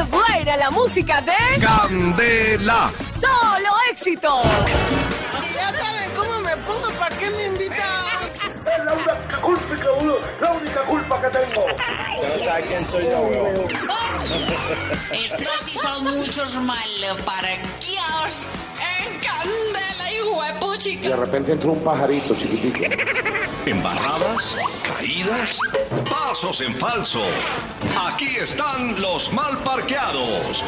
¡Qué buena la música de Candela. Solo Éxitos! Si ya saben cómo me pongo, ¿para qué me invitan? Es la única culpa que uno, la única culpa que tengo. Estos sí son muchos malparqueados en candela y huepuchica. De repente entró un pajarito chiquitico. Embarradas, caídas, pasos en falso. Aquí están los mal parqueados.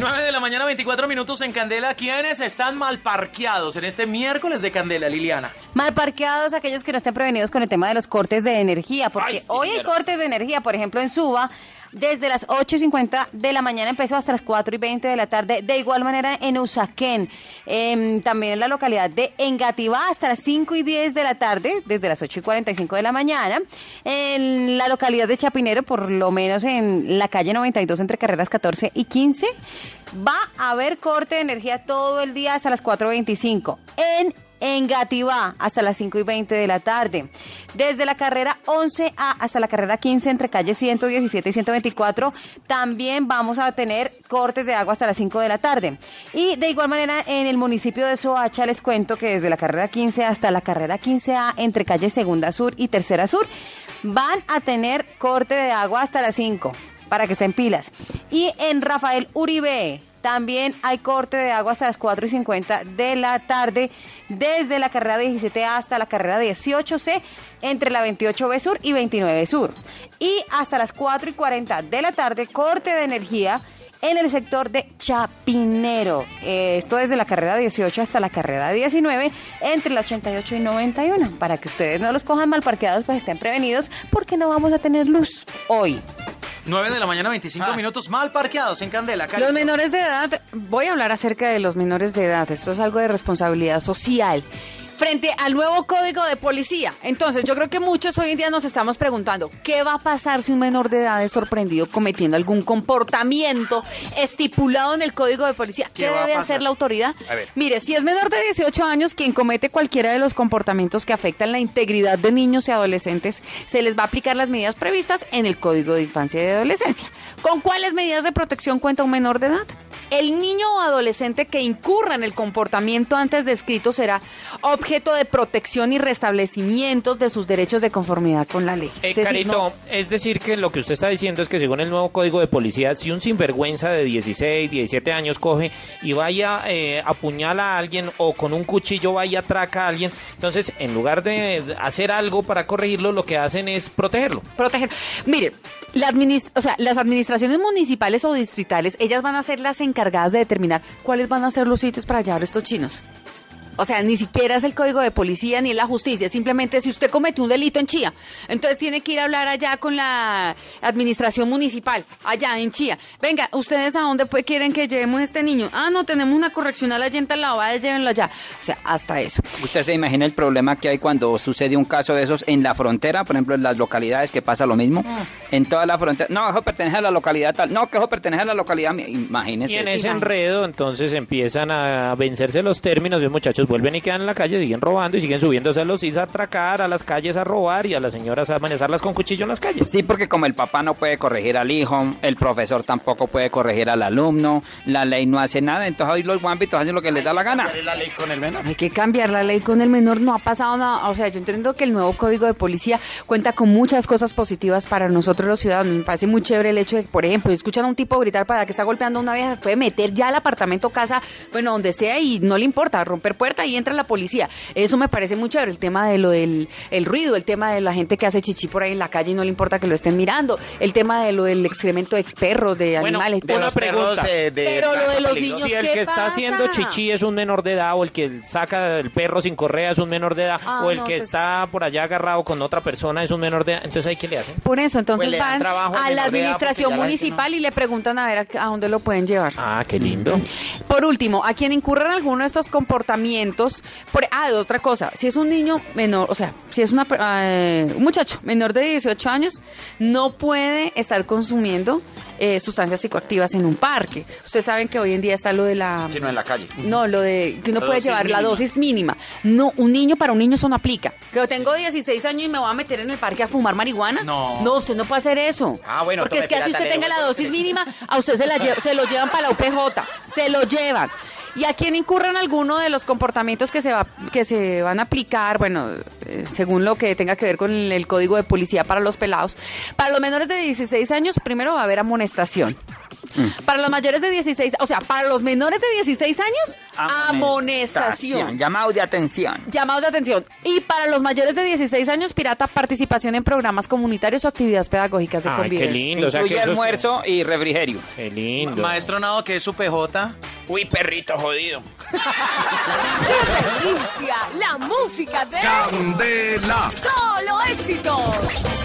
9 de la mañana, 24 minutos en Candela. ¿Quiénes están mal parqueados en este miércoles de Candela, Liliana? Mal parqueados aquellos que no estén prevenidos con el tema de los cortes de energía, porque Ay, sí, hoy hay cortes de energía, por ejemplo, en Suba, desde las 8 y 50 de la mañana empezó hasta las 4 y 20 de la tarde. De igual manera en Usaquén, em, también en la localidad de Engativá, hasta las 5 y 10 de la tarde, desde las 8 y 45 de la mañana. En la localidad de Chapinero, por lo menos en la calle 92 entre carreras 14 y 15, va a haber corte de energía todo el día hasta las 4.25. En Engativá hasta las 5 y 20 de la tarde. Desde la carrera 11A hasta la carrera 15 entre calles 117 y 124 también vamos a tener cortes de agua hasta las 5 de la tarde. Y de igual manera en el municipio de Soacha les cuento que desde la carrera 15 hasta la carrera 15A entre calles Segunda Sur y Tercera Sur van a tener corte de agua hasta las 5 para que estén pilas. Y en Rafael Uribe también hay corte de agua hasta las 4 y 50 de la tarde, desde la carrera 17 hasta la carrera 18C, entre la 28B Sur y 29 Sur. Y hasta las 4 y 40 de la tarde, corte de energía en el sector de Chapinero. Esto desde la carrera 18 hasta la carrera 19, entre la 88 y 91. Para que ustedes no los cojan mal parqueados, pues estén prevenidos, porque no vamos a tener luz hoy. 9 de la mañana, 25 minutos mal parqueados en Candela. Los menores de edad, voy a hablar acerca de los menores de edad. Esto es algo de responsabilidad social. Frente al nuevo código de policía. Entonces, yo creo que muchos hoy en día nos estamos preguntando, ¿qué va a pasar si un menor de edad es sorprendido cometiendo algún comportamiento estipulado en el código de policía? ¿Qué ¿Qué, va a debe hacer la autoridad? A ver. Mire, si es menor de 18 años quien comete cualquiera de los comportamientos que afectan la integridad de niños y adolescentes, se les va a aplicar las medidas previstas en el Código de Infancia y de Adolescencia. ¿Con cuáles medidas de protección cuenta un menor de edad? El niño o adolescente que incurra en el comportamiento antes descrito será objeto de protección y restablecimientos de sus derechos de conformidad con la ley. Eh, Es decir, Carito, no- es decir que lo que usted está diciendo es que según el nuevo código de policía, si un sinvergüenza de 16, 17 años coge y vaya eh, apuñala a alguien o con un cuchillo vaya atraca a alguien, entonces en lugar de hacer algo para corregirlo, lo que hacen es protegerlo. proteger. Mire, la adminis- o sea, las administraciones municipales o distritales, ellas van a ser las encargadas de determinar cuáles van a ser los sitios para llevar estos chinos. O sea, ni siquiera es el código de policía ni es la justicia, simplemente si usted cometió un delito en Chía, entonces tiene que ir a hablar allá con la administración municipal, allá en Chía. Venga, ¿ustedes a dónde pues, quieren que llevemos a este niño? Ah, no, tenemos una correccional allá en Talao, vaya, llévenlo allá. O sea, hasta eso. ¿Usted se imagina el problema que hay cuando sucede un caso de esos en la frontera? Por ejemplo, en las localidades que pasa lo mismo. En toda la frontera. No, eso pertenece a la localidad tal. No, que eso pertenece a la localidad. Imagínese. Y en ese enredo, entonces empiezan a vencerse los términos y los muchachos vuelven y quedan en la calle, siguen robando y siguen subiéndose a los is a atracar, a las calles a robar y a las señoras a amenazarlas con cuchillo en las calles. Sí, porque como el papá no puede corregir al hijo, el profesor tampoco puede corregir al alumno, la ley no hace nada, entonces hoy los guambitos hacen lo que les da la gana. Hay que cambiar la ley con el menor, no ha pasado nada. O sea, yo entiendo que el nuevo código de policía cuenta con muchas cosas positivas para nosotros los ciudadanos. Me parece muy chévere el hecho de que, por ejemplo, escuchan a un tipo gritar para que está golpeando a una vieja, puede meter ya al apartamento, casa, bueno, donde sea y no le importa, romper puerta y entra la policía. Eso me parece muy chévere, el tema de lo del el ruido, el tema de la gente que hace chichi por ahí en la calle y no le importa que lo estén mirando, el tema de lo del excremento de perros, de Bueno, animales. de Una los perros, pregunta. Pero lo de los niños, Si el ¿qué que está haciendo chichi es un menor de edad o el que saca el perro sin correa es un menor de edad Ah, o el no, que pues- está por allá agarrado con otra persona es un menor de edad, entonces ahí qué le hacen? Por eso, entonces Pues van a la administración la municipal y le preguntan a ver a, a dónde lo pueden llevar. Ah, qué lindo. Por último, a quien incurra en alguno de estos comportamientos, por, ah, de otra cosa, si es un niño menor, o sea, si es una, eh, un muchacho menor de 18 años, no puede estar consumiendo eh, sustancias psicoactivas en un parque. Ustedes saben que hoy en día está lo de la... Sino en la calle. No, lo de que uno La puede llevar la dosis mínima. No, un niño para un niño eso no aplica. Que tengo 16 años y me voy a meter en el parque a fumar marihuana. No. No, usted no puede hacer eso. Ah, bueno, Porque es que así usted tenga la dosis mínima, a usted se, la se lo llevan para la UPJ. Se lo llevan. Y a quien incurran alguno de los comportamientos que se, va, que se van a aplicar, bueno, eh, según lo que tenga que ver con el, el código de policía para los pelados. Para los menores de 16 años, primero va a haber amonestación. Para los mayores de 16, o sea, para los menores de 16 años, amonestación. Llamado de atención. Llamados de atención. Y para los mayores de 16 años, pirata, participación en programas comunitarios o actividades pedagógicas de Ay, qué convivencia. lindo. O sea, Incluye que eso es- almuerzo y refrigerio. Qué lindo. Maestro Nado, que es su PJ? Uy, perrito jodido. Delicia, la música de Candela. Solo Éxitos.